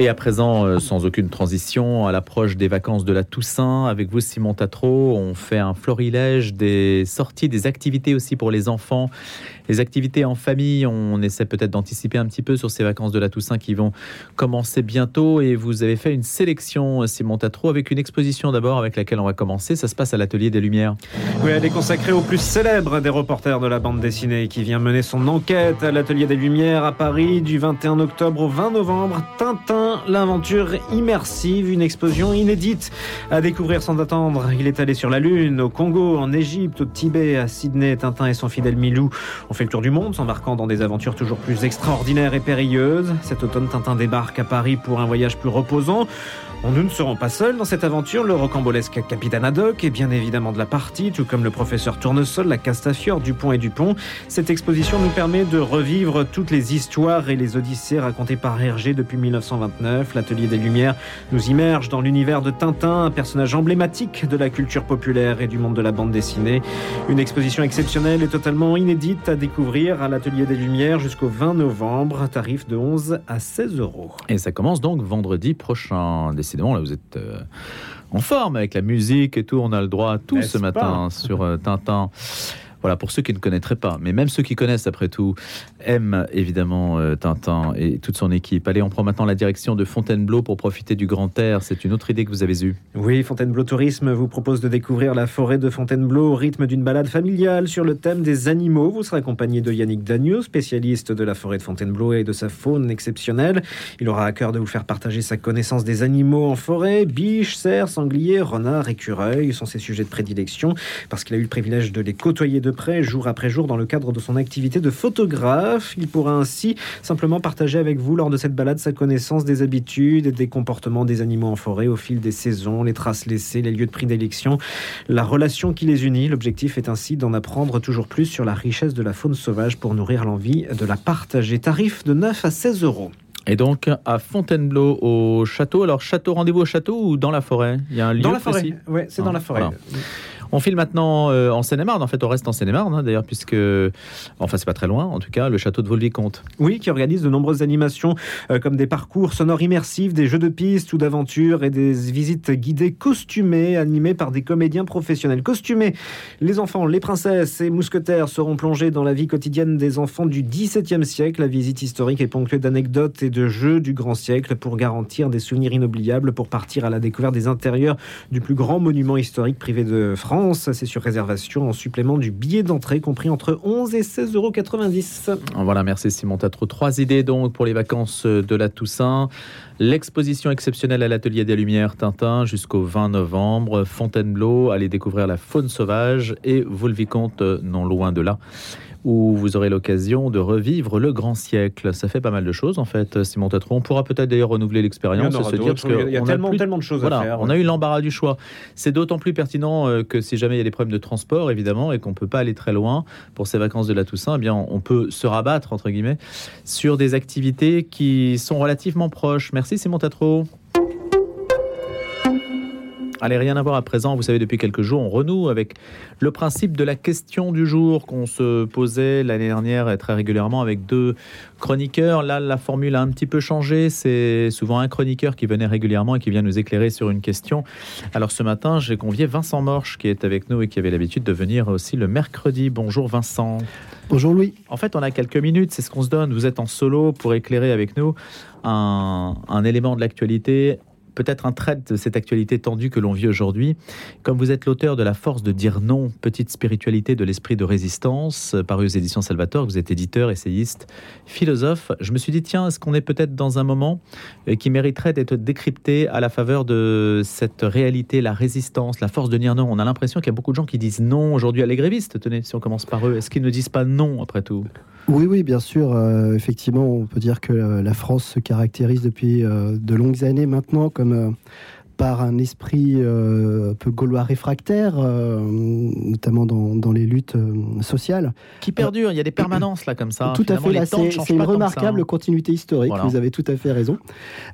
Et à présent, euh, sans aucune transition, à l'approche des vacances de la Toussaint, avec vous Simon Tatro, on fait un florilège des sorties, des activités aussi pour les enfants les activités en famille, on essaie peut-être d'anticiper un petit peu sur ces vacances de la Toussaint qui vont commencer bientôt. Et vous avez fait une sélection, Simon Tatro, avec une exposition d'abord avec laquelle on va commencer. Ça se passe à l'Atelier des Lumières. Oui, elle est consacrée au plus célèbre des reporters de la bande dessinée qui vient mener son enquête à l'Atelier des Lumières à Paris du 21 octobre au 20 novembre. Tintin, l'aventure immersive, une explosion inédite à découvrir sans attendre. Il est allé sur la Lune, au Congo, en Égypte, au Tibet, à Sydney. Tintin et son fidèle Milou ont fait le tour du monde, s'embarquant dans des aventures toujours plus extraordinaires et périlleuses. Cet automne, Tintin débarque à Paris pour un voyage plus reposant. Nous ne serons pas seuls dans cette aventure. Le rocambolesque capitaine Haddock est bien évidemment de la partie, tout comme le professeur Tournesol, la Castafiore, Dupont et Dupont. Cette exposition nous permet de revivre toutes les histoires et les odyssées racontées par Hergé depuis 1929. L'Atelier des Lumières nous immerge dans l'univers de Tintin, un personnage emblématique de la culture populaire et du monde de la bande dessinée. Une exposition exceptionnelle et totalement inédite à découvrir à l'Atelier des Lumières jusqu'au 20 novembre, tarif de 11 à 16 euros. Et ça commence donc vendredi prochain décidément, là, vous êtes euh, en forme avec la musique et tout. On a le droit à tout ce matin sur euh, Tintin. Voilà, pour ceux qui ne connaîtraient pas, mais même ceux qui connaissent après tout, aiment évidemment euh, Tintin et toute son équipe. Allez, on prend maintenant la direction de Fontainebleau pour profiter du grand air. C'est une autre idée que vous avez eue. Oui, Fontainebleau Tourisme vous propose de découvrir la forêt de Fontainebleau au rythme d'une balade familiale sur le thème des animaux. Vous serez accompagné de Yannick Dagneau, spécialiste de la forêt de Fontainebleau et de sa faune exceptionnelle. Il aura à cœur de vous faire partager sa connaissance des animaux en forêt. Biches, cerfs, sangliers, renards, écureuils sont ses sujets de prédilection parce qu'il a eu le privilège de les côtoyer de près, jour après jour, dans le cadre de son activité de photographe. Il pourra ainsi simplement partager avec vous lors de cette balade sa connaissance des habitudes et des comportements des animaux en forêt au fil des saisons, les traces laissées, les lieux de prédilection, la relation qui les unit. L'objectif est ainsi d'en apprendre toujours plus sur la richesse de la faune sauvage pour nourrir l'envie de la partager. Tarif de 9 à 16 euros. Et donc à Fontainebleau au château. Alors château, rendez-vous au château ou dans la forêt? Il y a un lieu Dans la forêt. Oui, c'est dans la forêt. On file maintenant euh, en Seine-et-Marne. En fait, on reste en Seine-et-Marne, hein, d'ailleurs, puisque, enfin, c'est pas très loin, en tout cas, le château de Volvicomte. Oui, qui organise de nombreuses animations, euh, comme des parcours sonores immersifs, des jeux de piste ou d'aventure et des visites guidées costumées, animées par des comédiens professionnels. Costumés, les enfants, les princesses et mousquetaires seront plongés dans la vie quotidienne des enfants du XVIIe siècle. La visite historique est ponctuée d'anecdotes et de jeux du grand siècle pour garantir des souvenirs inoubliables, pour partir à la découverte des intérieurs du plus grand monument historique privé de France c'est sur réservation en supplément du billet d'entrée compris entre 11 et 16,90 euros. Voilà, merci Simon Tatro. Trois idées donc pour les vacances de la Toussaint. L'exposition exceptionnelle à l'Atelier des Lumières Tintin jusqu'au 20 novembre. Fontainebleau, allez découvrir la faune sauvage et Volvicomte, non loin de là où vous aurez l'occasion de revivre le grand siècle. Ça fait pas mal de choses en fait, Simon Tatron. On pourra peut-être d'ailleurs renouveler l'expérience et se dire il y a, tellement, tellement, de choses à faire. On a eu l'embarras du choix. C'est d'autant plus pertinent euh, que si jamais il y a des problèmes de transport évidemment et qu'on peut pas aller très loin pour ces vacances de la Toussaint, eh bien on peut se rabattre entre guillemets sur des activités qui sont relativement proches. Merci Simon Tatro. Allez, rien à voir à présent. Vous savez, depuis quelques jours, on renoue avec le principe de la question du jour qu'on se posait l'année dernière très régulièrement avec deux chroniqueurs. Là, la formule a un petit peu changé. C'est souvent un chroniqueur qui venait régulièrement et qui vient nous éclairer sur une question. Alors ce matin, j'ai convié Vincent Morche qui est avec nous et qui avait l'habitude de venir aussi le mercredi. Bonjour Vincent. Bonjour Louis. En fait, on a quelques minutes, c'est ce qu'on se donne. Vous êtes en solo pour éclairer avec nous un, un élément de l'actualité peut-être un trait de cette actualité tendue que l'on vit aujourd'hui. Comme vous êtes l'auteur de La force de dire non, petite spiritualité de l'esprit de résistance, paru aux éditions Salvatore, vous êtes éditeur, essayiste, philosophe, je me suis dit, tiens, est-ce qu'on est peut-être dans un moment euh, qui mériterait d'être décrypté à la faveur de cette réalité, la résistance, la force de dire non? On a l'impression qu'il y a beaucoup de gens qui disent non aujourd'hui à les grévistes. Tenez, si on commence par eux, est-ce qu'ils ne disent pas non après tout? Oui, oui, bien sûr. Euh, effectivement, on peut dire que euh, la France se caractérise depuis euh, de longues années maintenant comme par un esprit un peu gaulois réfractaire, notamment dans, les luttes sociales. Qui perdure, il y a des permanences là comme ça. Tout à fait, c'est une remarquable hein. continuité historique, vous avez tout à fait raison.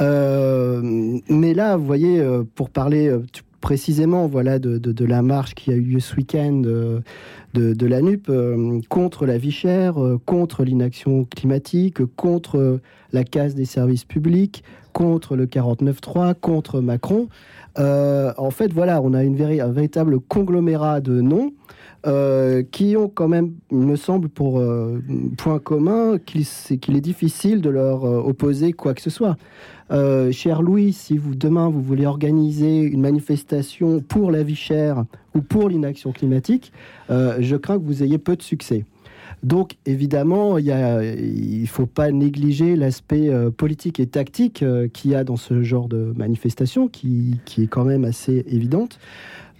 mais là, vous voyez, pour parler précisément voilà, de, de, la marche qui a eu lieu ce week-end de, la NUP contre la vie chère, contre l'inaction climatique, contre la casse des services publics, contre le 49-3, contre Macron. en fait, voilà, on a un véritable conglomérat de noms euh, qui ont quand même, me semble, pour euh, point commun qu'il est, difficile de leur euh, opposer quoi que ce soit. cher Louis, si vous demain vous voulez organiser une manifestation pour la vie chère ou pour l'inaction climatique, je crains que vous ayez peu de succès. Donc évidemment, il ne faut pas négliger l'aspect politique et tactique qu'il y a dans ce genre de manifestation, qui, qui est quand même assez évidente.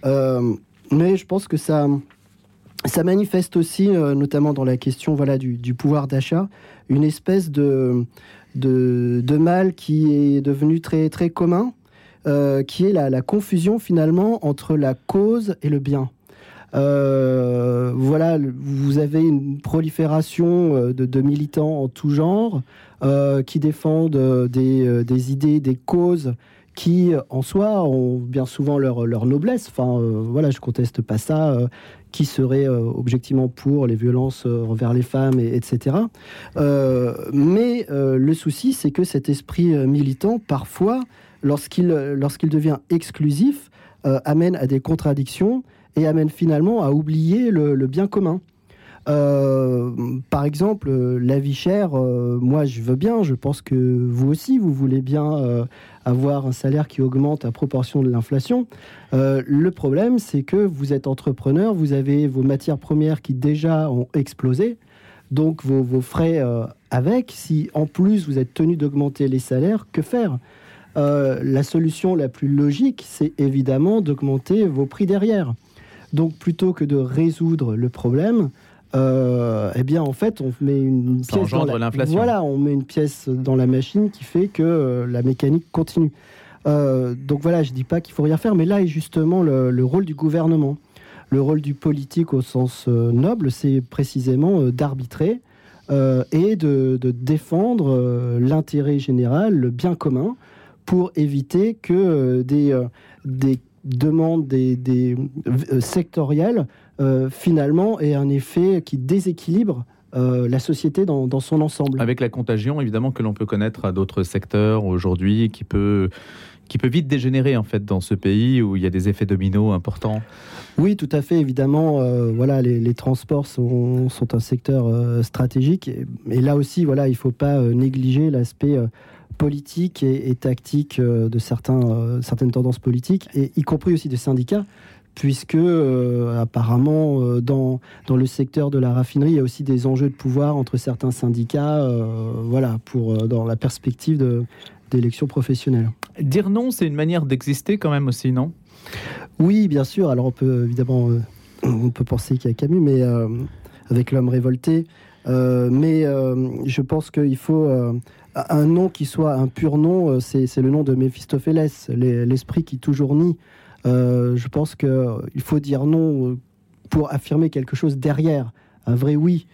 mais je pense que ça, ça manifeste aussi, euh, notamment dans la question voilà, du, pouvoir d'achat, une espèce de, de, mal qui est devenu très, très commun, euh, qui est la, confusion finalement entre la cause et le bien. Euh, voilà, vous avez une prolifération de, militants en tout genre qui défendent des, idées, des causes qui, en soi, ont bien souvent leur, noblesse. Enfin, voilà, je conteste pas ça qui serait euh, objectivement pour les violences euh, envers les femmes, et, etc. Euh, mais le souci, c'est que cet esprit militant, parfois, lorsqu'il lorsqu'il devient exclusif, amène à des contradictions et amène finalement à oublier le bien commun. Euh, par exemple, euh, la vie chère, euh, moi je veux bien, je pense que vous aussi, vous voulez bien avoir un salaire qui augmente à proportion de l'inflation. le problème, c'est que vous êtes entrepreneur, vous avez vos matières premières qui déjà ont explosé, donc vos, vos frais avec. Si en plus vous êtes tenu d'augmenter les salaires, que faire? La solution la plus logique, c'est évidemment d'augmenter vos prix derrière. Donc plutôt que de résoudre le problème, euh, eh bien en fait on met une pièce dans la... voilà on met une pièce dans la machine qui fait que euh, la mécanique continue. Euh, donc voilà je dis pas qu'il faut rien faire mais là est justement le, rôle du gouvernement. Le rôle du politique au sens noble c'est précisément d'arbitrer et de, défendre l'intérêt général le bien commun pour éviter que des, des demandes des, des sectorielles euh, finalement, est un effet qui déséquilibre euh, la société dans, son ensemble. Avec la contagion, évidemment, que l'on peut connaître à d'autres secteurs aujourd'hui, qui peut, qui peut vite dégénérer, en fait, dans ce pays où il y a des effets dominos importants. Oui, tout à fait, évidemment. Euh, voilà, les, transports sont, sont, un secteur stratégique. Et, là aussi, voilà, il ne faut pas négliger l'aspect politique et, tactique de certains, certaines tendances politiques, et y compris aussi des syndicats puisque euh, apparemment euh, dans, dans le secteur de la raffinerie, il y a aussi des enjeux de pouvoir entre certains syndicats, euh, voilà, pour, dans la perspective d'élections professionnelles. Dire non, c'est une manière d'exister quand même aussi, non? Oui, bien sûr. Alors on peut évidemment, on peut penser qu'il y a Camus, mais avec l'homme révolté. mais je pense qu'il faut un nom qui soit un pur nom, c'est le nom de Méphistophélès, l'esprit qui toujours nie. Euh, je pense qu'il faut dire non euh, pour affirmer quelque chose derrière, un vrai oui.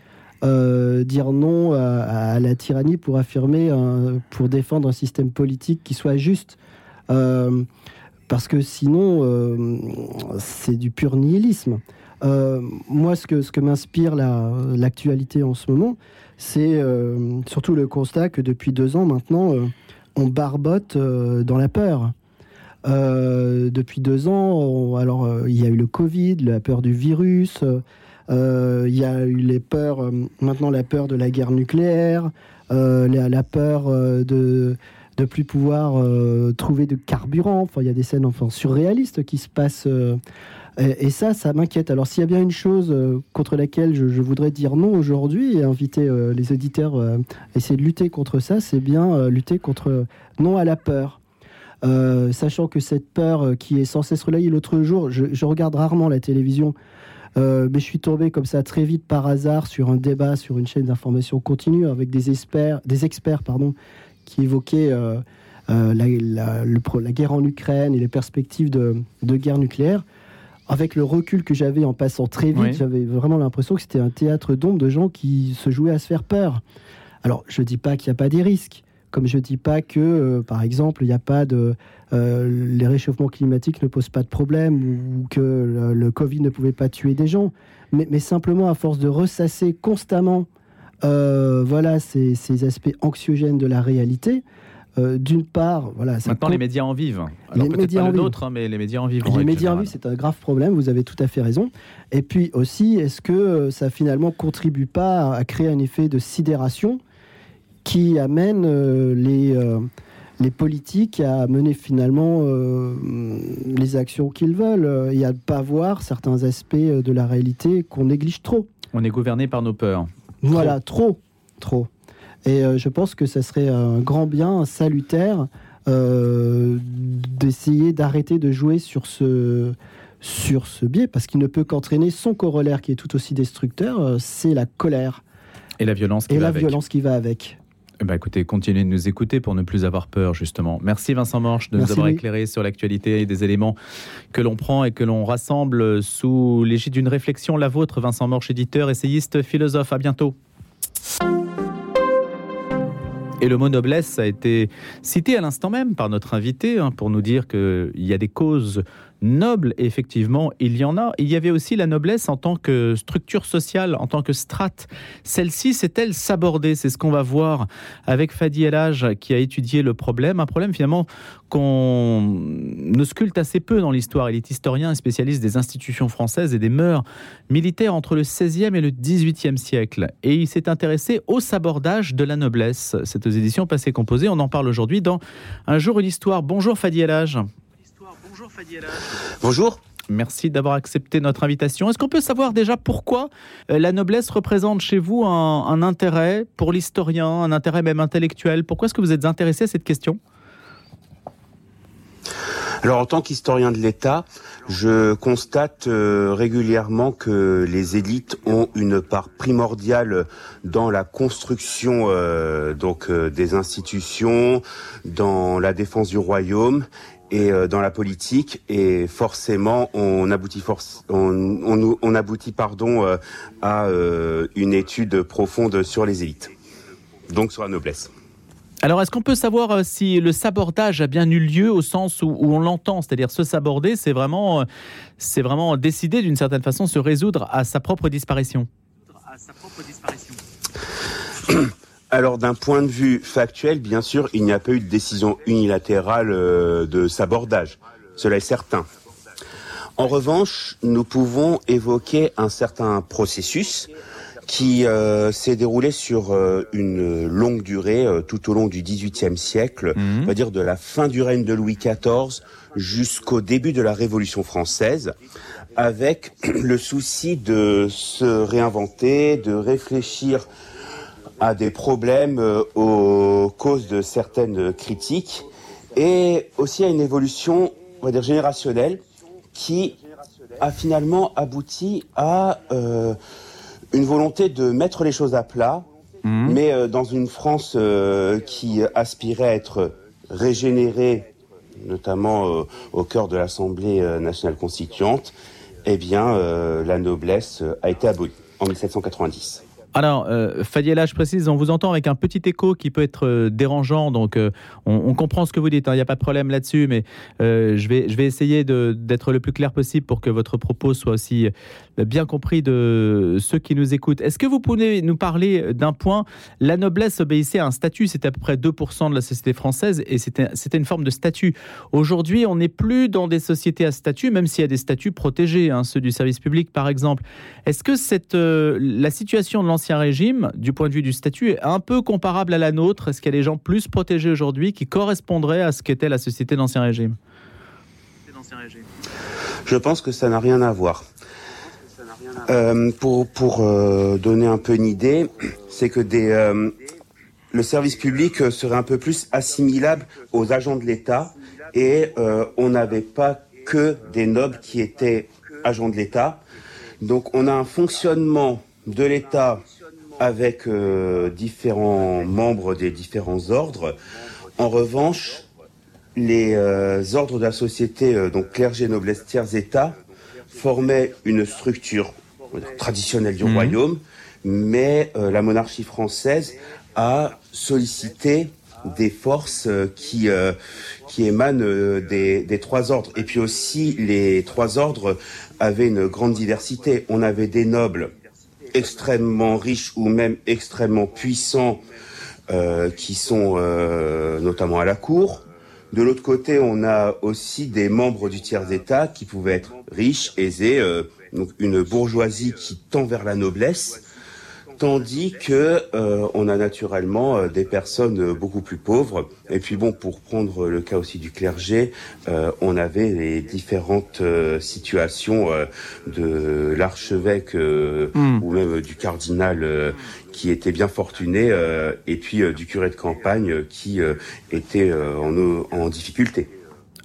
Euh, dire non à, la tyrannie pour affirmer, pour défendre un système politique qui soit juste. parce que sinon, c'est du pur nihilisme. moi, ce que, ce que m'inspire l'actualité en ce moment, c'est surtout le constat que depuis deux ans maintenant, on barbote dans la peur. Euh, depuis deux ans, alors euh, il y a eu le Covid, la peur du virus, euh, il y a eu les peurs, maintenant la peur de la guerre nucléaire, la, peur de de plus pouvoir trouver de carburant. Enfin, il y a des scènes enfin surréalistes qui se passent. Et, ça, ça m'inquiète. Alors, s'il y a bien une chose contre laquelle je, voudrais dire non aujourd'hui et inviter les auditeurs à essayer de lutter contre ça, c'est bien lutter contre non à la peur. Euh, sachant que cette peur euh, qui est sans cesse relayée l'autre jour, je, regarde rarement la télévision, euh, mais je suis tombé comme ça très vite par hasard sur un débat sur une chaîne d'information continue avec des experts, des experts pardon, qui évoquaient la, guerre en Ukraine et les perspectives de, guerre nucléaire. Avec le recul que j'avais en passant très vite, j'avais vraiment l'impression que c'était un théâtre d'ombre de gens qui se jouaient à se faire peur. Alors, je ne dis pas qu'il n'y a pas des risques. Comme je ne dis pas que, euh, par exemple, il n'y a pas de. Euh, les réchauffements climatiques ne posent pas de problème ou, que le, Covid ne pouvait pas tuer des gens. mais, simplement à force de ressasser constamment euh, voilà, ces, aspects anxiogènes de la réalité, euh, d'une part, voilà. Maintenant, les médias en vivent. Alors, les médias pas en vivent. Hein, mais les médias en vivent. les médias en vivent, c'est un grave problème. Vous avez tout à fait raison. Et puis aussi, est-ce que euh, ça finalement contribue pas à créer un effet de sidération qui amène les les politiques à mener finalement les actions qu'ils veulent et à ne pas voir certains aspects de la réalité qu'on néglige trop. On est gouverné par nos peurs. Voilà, trop, trop. Et euh, je pense que ce serait un grand bien, salutaire, euh, d'essayer d'arrêter de jouer sur ce, sur ce biais, parce qu'il ne peut qu'entraîner son corollaire qui est tout aussi destructeur, euh, c'est la colère. Et la violence qui et va la avec. violence qui va avec. Ben écoutez, continuez de nous écouter pour ne plus avoir peur, justement. Merci Vincent Morche de nous avoir éclairé sur l'actualité et des éléments que l'on prend et que l'on rassemble sous l'égide d'une réflexion, la vôtre, Vincent Morche, éditeur, essayiste, philosophe. À bientôt. Et le mot noblesse a été cité à l'instant même par notre invité hein, pour nous dire qu'il y a des causes noble, effectivement, il y en a. Il y avait aussi la noblesse en tant que structure sociale, en tant que strate. Celle-ci s'est-elle sabordée C'est ce qu'on va voir avec Fadi Elage qui a étudié le problème. Un problème finalement qu'on ausculte assez peu dans l'histoire. Il est historien et spécialiste des institutions françaises et des mœurs militaires entre le 16e et le 18e siècle. Et il s'est intéressé au sabordage de la noblesse. C'est aux éditions Passé Composé. On en parle aujourd'hui dans Un jour une histoire. Bonjour Fadi Elage. Bonjour. Merci d'avoir accepté notre invitation. Est-ce qu'on peut savoir déjà pourquoi euh, la noblesse représente chez vous un, intérêt pour l'historien, un intérêt même intellectuel? Pourquoi est-ce que vous êtes intéressé à cette question? Alors en tant qu'historien de l'État, je constate euh, régulièrement que les élites ont une part primordiale dans la construction euh, donc des institutions, dans la défense du royaume et euh, dans la politique et forcément on aboutit force on, on, aboutit pardon euh, à euh, une étude profonde sur les élites donc sur la noblesse. Alors, est-ce qu'on peut savoir si le sabordage a bien eu lieu au sens où, on l'entend, c'est-à-dire se saborder, c'est vraiment, c'est vraiment décider d'une certaine façon se résoudre à sa propre disparition. À sa propre disparition. Alors d'un point de vue factuel, bien sûr, il n'y a pas eu de décision unilatérale euh, de sabordage. Cela est certain. En revanche, nous pouvons évoquer un certain processus qui euh, s'est déroulé sur euh, une longue durée tout au long du XVIIIe siècle, mhm. on va dire de la fin du règne de Louis XIV jusqu'au début de la Révolution française, avec le souci de se réinventer, de réfléchir à des problèmes euh, aux causes de certaines critiques et aussi à une évolution, on va dire, générationnelle qui a finalement abouti à euh, une volonté de mettre les choses à plat, mmh. mais euh, dans une France qui aspirait à être régénérée, notamment au cœur de l'Assemblée nationale constituante, eh bien, la noblesse a été abolie en 1790. Alors, euh, Fadiela, je précise, on vous entend avec un petit écho qui peut être euh, dérangeant, donc euh, on, comprend ce que vous dites, hein, il n'y a pas de problème là-dessus, mais euh, je, vais, je vais essayer d'être le plus clair possible pour que votre propos soit aussi bien compris de ceux qui nous écoutent. Est-ce que vous pouvez nous parler d'un point? La noblesse obéissait à un statut, c'était à peu près 2% de la société française, et c'était une forme de statut. Aujourd'hui, on n'est plus dans des sociétés à statut, même s'il y a des statuts protégés, hein, ceux du service public par exemple. Est-ce que cette, la situation de l'ancien régime, du point de vue du statut, est un peu comparable à la nôtre Est-ce qu'il y a des gens plus protégés aujourd'hui qui correspondraient à ce qu'était la société d'Ancien Régime? Je pense que ça n'a rien à voir. Euh, pour pour euh, donner un peu une idée, c'est que des, euh, le service public serait un peu plus assimilable aux agents de l'État et on n'avait pas que des nobles qui étaient agents de l'État. Donc on a un fonctionnement de l'État avec euh, différents membres des différents ordres. En revanche, les euh, ordres de la société, euh, donc clergé, noblesse, tiers, État, formaient une structure traditionnelle du mhm. royaume, mais la monarchie française a sollicité des forces qui qui émanent des, des trois ordres. Et puis aussi, les trois ordres avaient une grande diversité. On avait des nobles extrêmement riches ou même extrêmement puissants euh, qui sont euh, notamment à la cour. De l'autre côté, on a aussi des membres du tiers état qui pouvaient être riches, aisés, euh, donc une bourgeoisie qui tend vers la noblesse tandis que euh, on a naturellement euh, des personnes euh, beaucoup plus pauvres. Et puis bon, pour prendre le cas aussi du clergé, on avait les différentes situations de l'archevêque hmm. ou même du cardinal qui était bien fortuné, et puis du curé de campagne qui était en, en difficulté.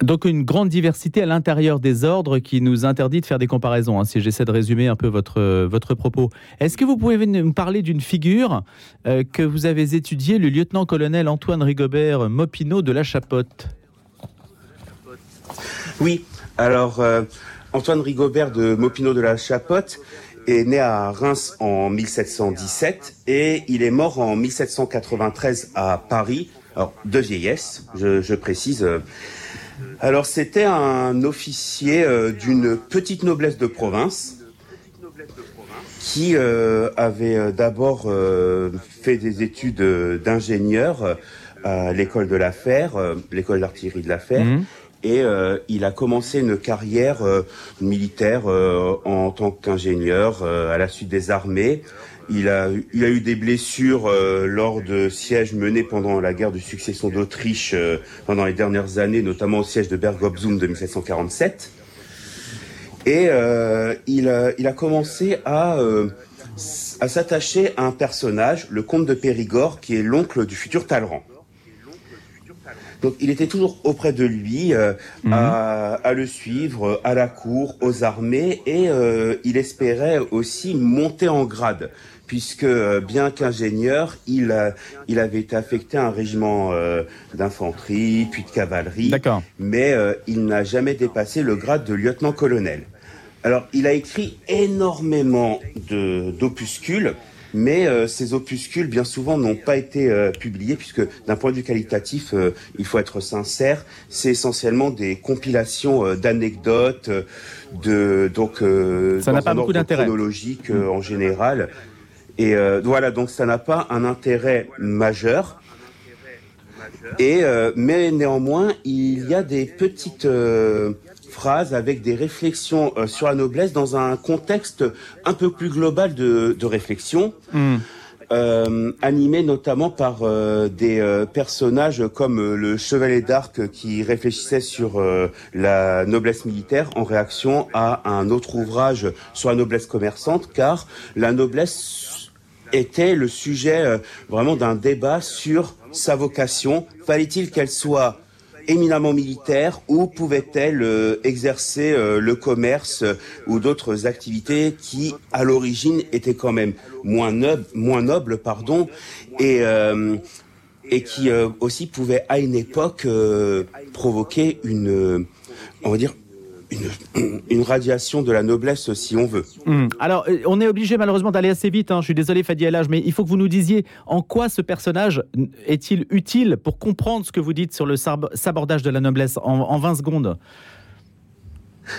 Donc une grande diversité à l'intérieur des ordres qui nous interdit de faire des comparaisons, hein, si j'essaie de résumer un peu votre, votre propos. Est-ce que vous pouvez nous parler d'une figure euh, que vous avez étudiée, le lieutenant-colonel Antoine Rigobert Mopineau de la Chapotte Oui, alors euh, Antoine Rigobert de Mopineau de la Chapotte est né à Reims en 1717 et il est mort en 1793 à Paris, alors de vieillesse, je, précise. Euh, alors c'était un officier euh, d'une petite noblesse de province qui euh, avait euh, d'abord fait des études d'ingénieur à l'école de l'affaire, l'école d'artillerie de l'affaire. Mmh. Et il a commencé une carrière militaire en tant qu'ingénieur à la suite des armées. Il a, il a eu des blessures euh, lors de sièges menés pendant la guerre de succession d'Autriche euh, pendant les dernières années, notamment au siège de Berg-op-Zoom de 1747. Et euh, il, a, il a commencé à, à s'attacher à un personnage, le comte de Périgord, qui est l'oncle du futur Talleyrand. Donc il était toujours auprès de lui, mhm. à, à, le suivre à la cour, aux armées, et il espérait aussi monter en grade puisque euh, bien qu'ingénieur, il, il avait été affecté à un régiment euh, d'infanterie, puis de cavalerie, mais euh, il n'a jamais dépassé le grade de lieutenant-colonel. Alors, il a écrit énormément d'opuscules, mais ces opuscules, bien souvent, n'ont pas été publiés, puisque d'un point de vue qualitatif, il faut être sincère, c'est essentiellement des compilations d'anecdotes, de donc ça n'a pas beaucoup d'intérêt chronologique en général. Et euh, voilà, donc ça n'a pas un intérêt majeur. Et euh, mais néanmoins, il y a des petites euh, phrases avec des réflexions sur la noblesse dans un contexte un peu plus global de, réflexion. Hmm. animé notamment par des personnages comme le chevalier d'Arc qui réfléchissait sur la noblesse militaire en réaction à un autre ouvrage sur la noblesse commerçante, car la noblesse était le sujet euh, vraiment d'un débat sur sa vocation. Fallait-il qu'elle soit éminemment militaire ou pouvait-elle euh, exercer euh, le commerce ou d'autres activités qui, à l'origine, étaient quand même moins, nobles, moins nobles pardon, et, et qui aussi pouvaient, à une époque, provoquer une, on va dire, une, radiation de la noblesse si on veut. Hmm. Alors, euh, on est obligé malheureusement d'aller assez vite. Hein. Je suis désolé, Fadi Elage, mais il faut que vous nous disiez en quoi ce personnage est-il utile pour comprendre ce que vous dites sur le sabordage de la noblesse en, en 20 secondes?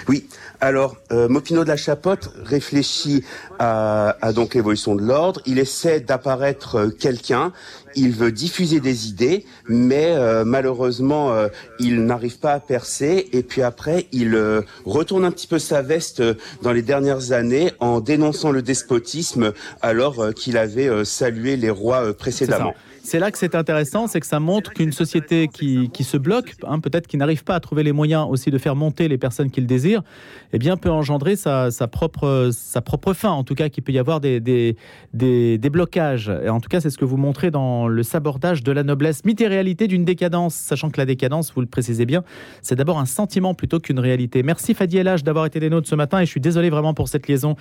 Oui, alors euh, Mopino de la Chapotte réfléchit à, donc l'évolution de l'ordre. Il essaie d'apparaître euh, quelqu'un. Il veut diffuser des idées, mais euh, malheureusement, il n'arrive pas à percer. Et puis après, il retourne un petit peu sa veste dans les dernières années en dénonçant le despotisme, alors qu'il avait salué les rois précédemment. C'est là que c'est intéressant, c'est que ça montre qu'une société qui, se bloque, hein, peut-être qui n'arrive pas à trouver les moyens aussi de faire monter les personnes qui le désirent, eh bien peut engendrer sa, propre, sa propre fin, en tout cas qu'il peut y avoir des, des, des, blocages. Et en tout cas, c'est ce que vous montrez le sabordage de la noblesse. Mythe et réalité d'une décadence, sachant que la décadence, vous le précisez bien, c'est d'abord un sentiment plutôt qu'une réalité. Merci Fadi Elage d'avoir été des nôtres ce matin et je suis désolé vraiment pour cette liaison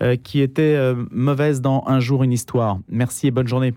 euh, qui était euh, mauvaise dans Un jour une histoire. Merci et bonne journée.